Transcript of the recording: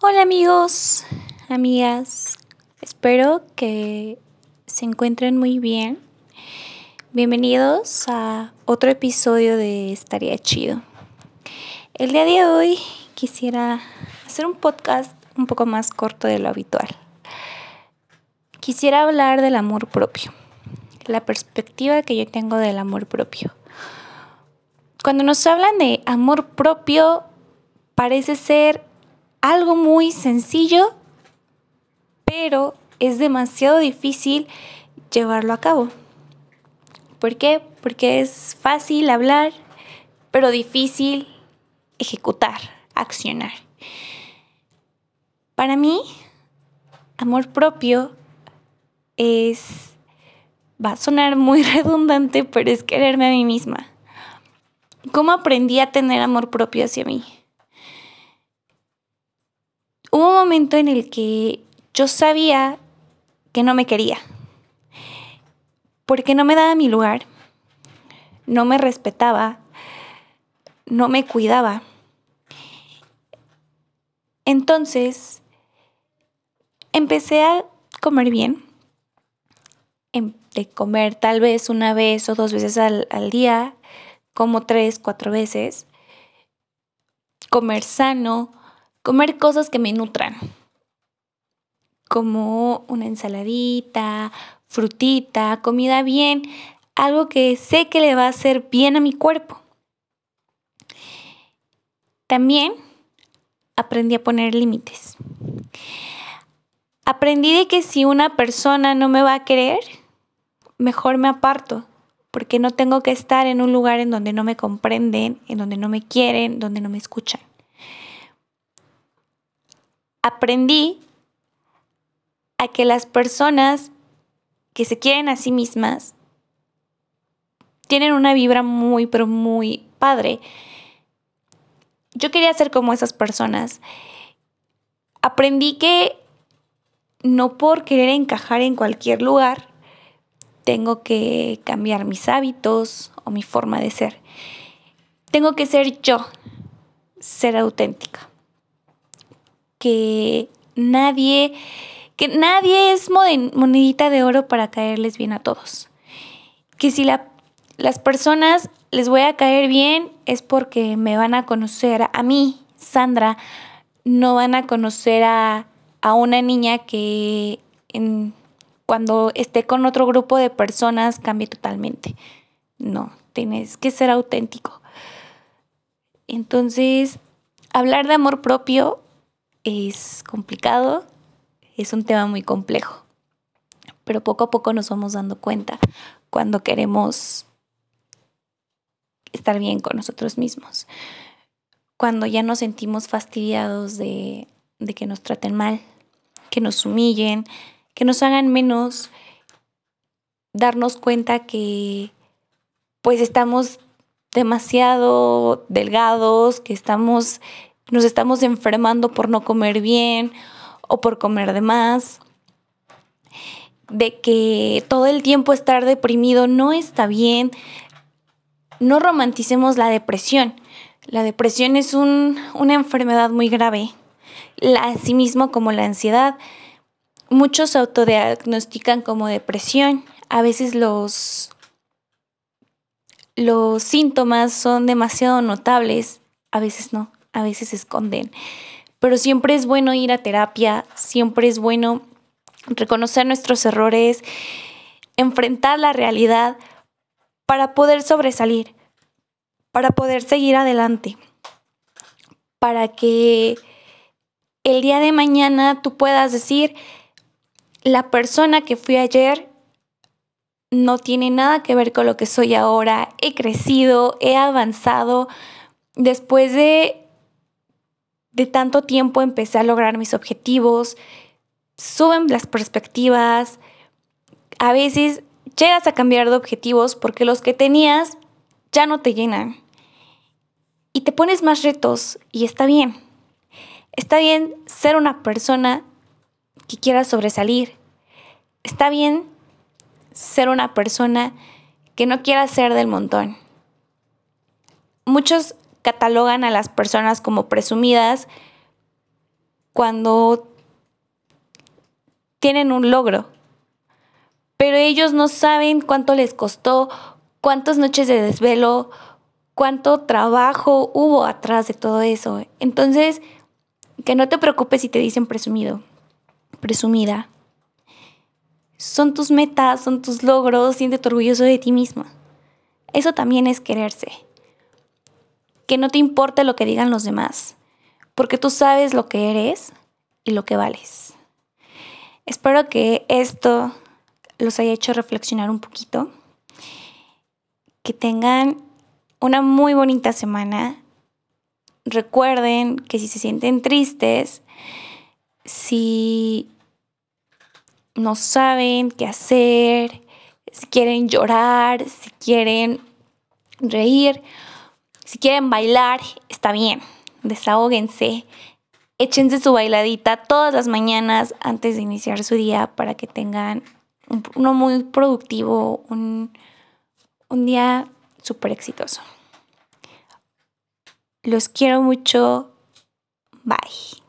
Hola amigos, amigas, espero que se encuentren muy bien. Bienvenidos a otro episodio de Estaría Chido. El día de hoy quisiera hacer un podcast un poco más corto de lo habitual. Quisiera hablar del amor propio, la perspectiva que yo tengo del amor propio. Cuando nos hablan de amor propio, parece ser algo muy sencillo, pero es demasiado difícil llevarlo a cabo. ¿Por qué? Porque es fácil hablar, pero difícil ejecutar, accionar. Para mí, amor propio es, va a sonar muy redundante, pero es quererme a mí misma. ¿Cómo aprendí a tener amor propio hacia mí? Hubo un momento en el que yo sabía que no me quería, porque no me daba mi lugar, no me respetaba, no me cuidaba. Entonces, empecé a comer bien, em, de comer tal vez una vez o dos veces al, al día, como tres, cuatro veces, comer sano, comer cosas que me nutran, como una ensaladita, frutita, comida bien, algo que sé que le va a hacer bien a mi cuerpo. También aprendí a poner límites. Aprendí de que si una persona no me va a querer, mejor me aparto porque no tengo que estar en un lugar en donde no me comprenden, en donde no me quieren, donde no me escuchan. Aprendí a que las personas que se quieren a sí mismas tienen una vibra muy, pero muy padre. Yo quería ser como esas personas. Aprendí que no por querer encajar en cualquier lugar, tengo que cambiar mis hábitos o mi forma de ser. Tengo que ser yo, ser auténtica. Que nadie, que nadie es monedita de oro para caerles bien a todos. Que si las personas les voy a caer bien es porque me van a conocer a mí, Sandra, no van a conocer a, a una niña que cuando esté con otro grupo de personas cambie totalmente. No, tienes que ser auténtico. Entonces, hablar de amor propio es complicado, es un tema muy complejo, pero poco a poco nos vamos dando cuenta cuando queremos estar bien con nosotros mismos, cuando ya nos sentimos fastidiados de, de que nos traten mal, que nos humillen, que nos hagan menos, darnos cuenta que pues estamos demasiado delgados, que estamos nos estamos enfermando por no comer bien o por comer de más, de que todo el tiempo estar deprimido no está bien. No romanticemos la depresión. La depresión es un, una enfermedad muy grave, así mismo como la ansiedad. Muchos se autodiagnostican como depresión. A veces los, los síntomas son demasiado notables, a veces no, a veces se esconden. Pero siempre es bueno ir a terapia, siempre es bueno reconocer nuestros errores, enfrentar la realidad para poder sobresalir, para poder seguir adelante, para que el día de mañana tú puedas decir, la persona que fui ayer no tiene nada que ver con lo que soy ahora. He crecido, he avanzado. Después de, de tanto tiempo empecé a lograr mis objetivos. Suben las perspectivas. A veces llegas a cambiar de objetivos porque los que tenías ya no te llenan. Y te pones más retos y está bien. Está bien ser una persona que quiera sobresalir. Está bien ser una persona que no quiera ser del montón. Muchos catalogan a las personas como presumidas cuando tienen un logro, pero ellos no saben cuánto les costó, cuántas noches de desvelo, cuánto trabajo hubo atrás de todo eso. Entonces, que no te preocupes si te dicen presumido, presumida. Son tus metas, son tus logros, siéntete orgulloso de ti misma. Eso también es quererse. Que no te importe lo que digan los demás, porque tú sabes lo que eres y lo que vales. Espero que esto los haya hecho reflexionar un poquito. Que tengan una muy bonita semana. Recuerden que si se sienten tristes, si no saben qué hacer, si quieren llorar, si quieren reír, si quieren bailar, está bien, desahóguense, échense su bailadita todas las mañanas antes de iniciar su día para que tengan uno muy productivo, un, un día súper exitoso. Los quiero mucho. Bye.